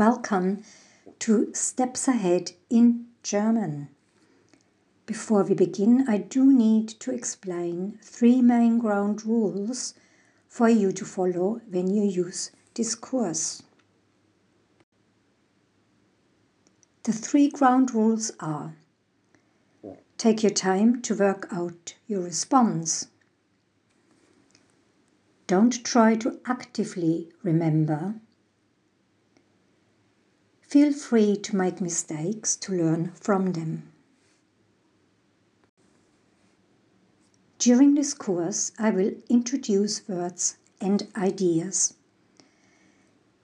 Welcome to Steps Ahead in German. Before we begin, I do need to explain three main ground rules for you to follow when you use this course. The three ground rules are Take your time to work out your response. Don't try to actively remember. Feel free to make mistakes to learn from them. During this course, I will introduce words and ideas.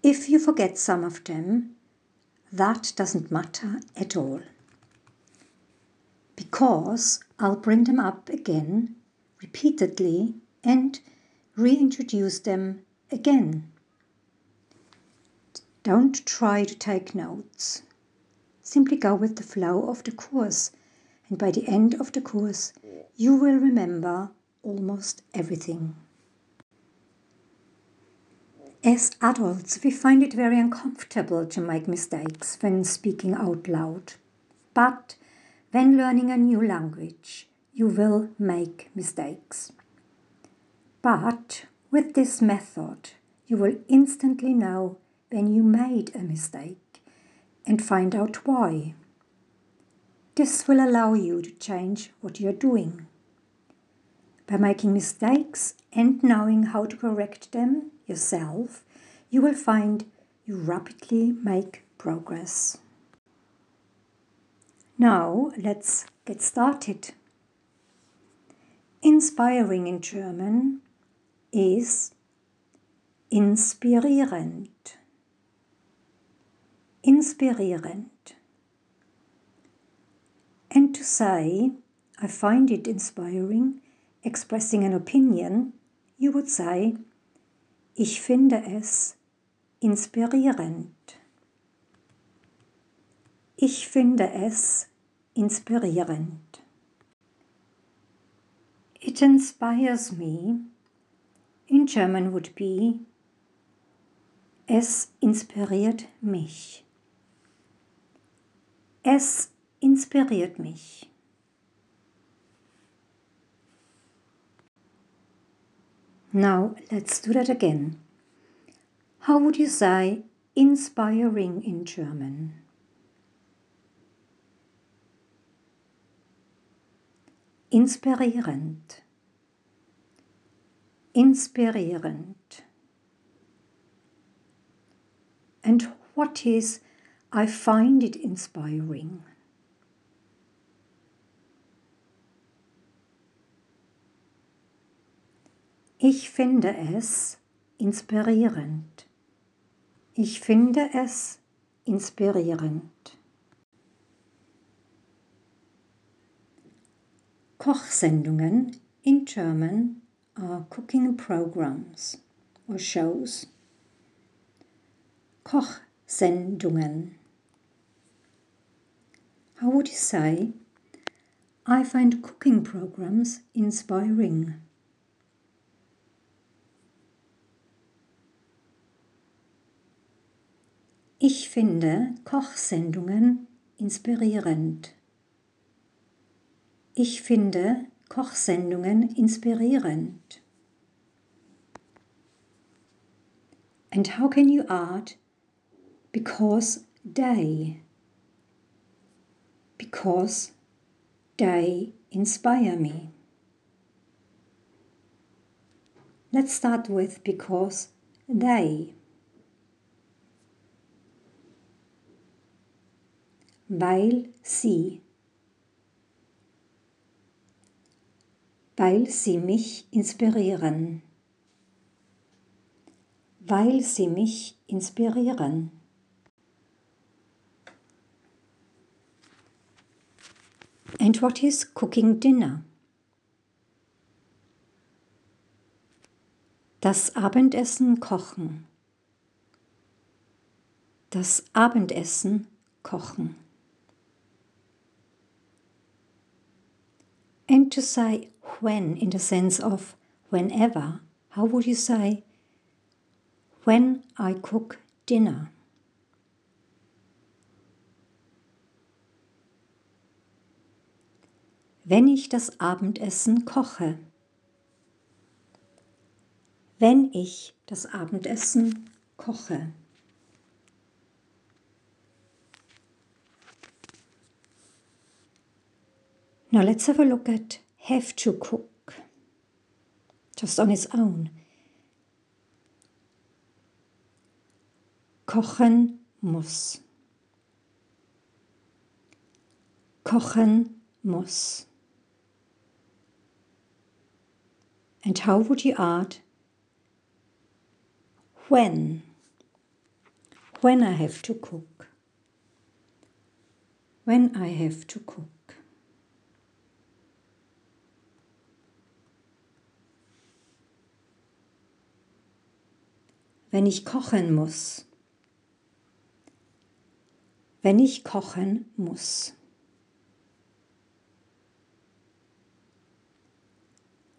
If you forget some of them, that doesn't matter at all because I'll bring them up again repeatedly and reintroduce them again. Don't try to take notes. Simply go with the flow of the course, and by the end of the course, you will remember almost everything. As adults, we find it very uncomfortable to make mistakes when speaking out loud. But when learning a new language, you will make mistakes. But with this method, you will instantly know when you made a mistake and find out why. This will allow you to change what you are doing. By making mistakes and knowing how to correct them yourself, you will find you rapidly make progress. Now let's get started. Inspiring in German is inspirierend. Inspirierend. And to say, I find it inspiring, expressing an opinion, you would say, ich finde es inspirierend. Ich finde es inspirierend. It inspires me in German would be Es inspiriert mich. Es inspiriert mich. Now let's do that again. How would you say inspiring in German? Inspirierend. Inspirierend. And what is I find it inspiring? Ich finde es inspirierend. Ich finde es inspirierend. Kochsendungen in German are cooking programs or shows. Kochsendungen. How would you say? I find cooking programs inspiring. Ich finde Kochsendungen inspirierend. Ich finde Kochsendungen inspirierend. And how can you add because they? Because they inspire me. Let's start with because they. Weil sie. weil sie mich inspirieren. Weil sie mich inspirieren. And what is cooking dinner? Das Abendessen kochen. Das Abendessen kochen. And to say when in the sense of whenever, how would you say when I cook dinner? Wenn ich das Abendessen koche. Wenn ich das Abendessen koche. Now let's have a look at have to cook. Just on its own. Kochen muss. Kochen muss. And how would you add when? When I have to cook. When I have to cook. Wenn ich kochen muss. Wenn ich kochen muss.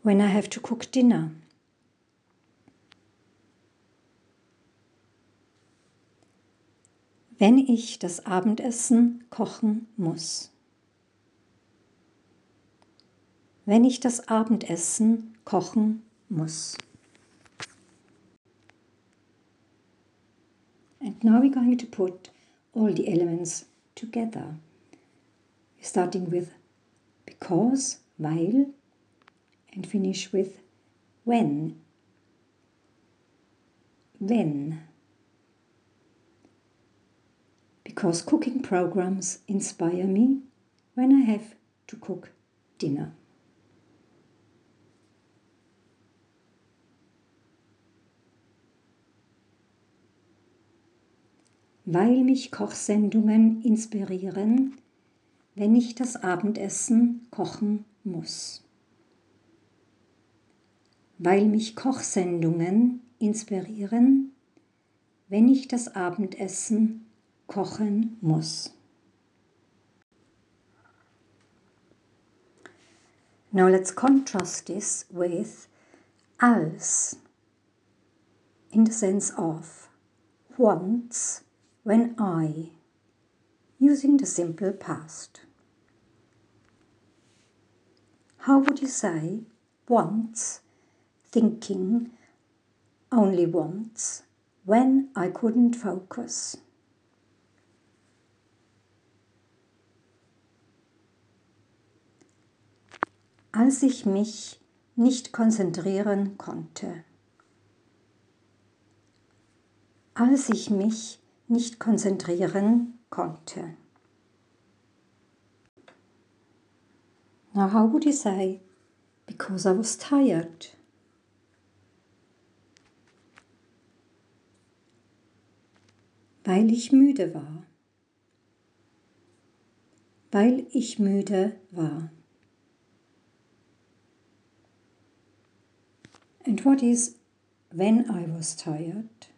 When I have to cook dinner. Wenn ich das Abendessen kochen muss. Wenn ich das Abendessen kochen muss. And now we're going to put all the elements together. Starting with because, weil, and finish with when. When. Because cooking programs inspire me when I have to cook dinner. weil mich Kochsendungen inspirieren, wenn ich das Abendessen kochen muss. Weil mich Kochsendungen inspirieren, wenn ich das Abendessen kochen muss. Now let's contrast this with als in the sense of once when I, using the simple past. How would you say once, thinking only once, when I couldn't focus? Als ich mich nicht konzentrieren konnte. Als ich mich nicht konzentrieren konnte. Now, how would you say, because I was tired? Weil ich müde war. Weil ich müde war. And what is when I was tired?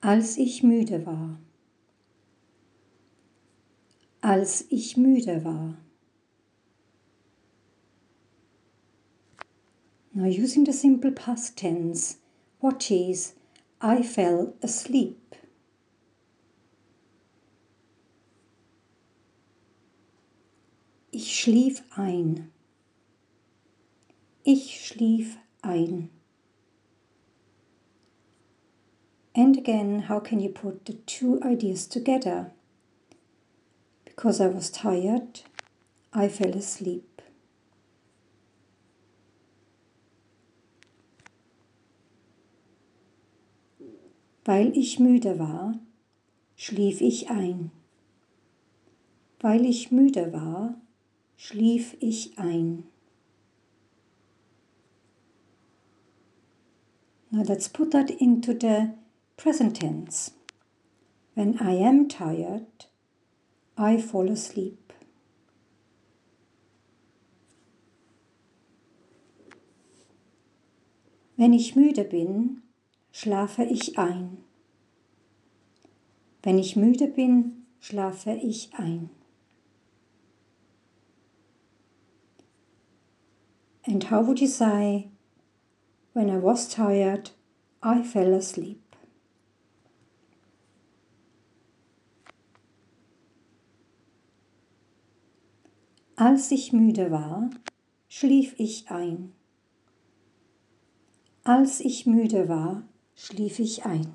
als ich müde war. Als ich müde war. Now using the simple past tense, what is I fell asleep? Ich schlief ein. Ich schlief ein. And again, how can you put the two ideas together? Because I was tired, I fell asleep. Weil ich müde war, schlief ich ein. Weil ich müde war, schlief ich ein. Now let's put that into the Present tense. When I am tired, I fall asleep. Wenn ich müde bin, schlafe ich ein. Wenn ich müde bin, schlafe ich ein. And how would you say, when I was tired, I fell asleep? Als ich müde war, schlief ich ein. Als ich müde war, schlief ich ein.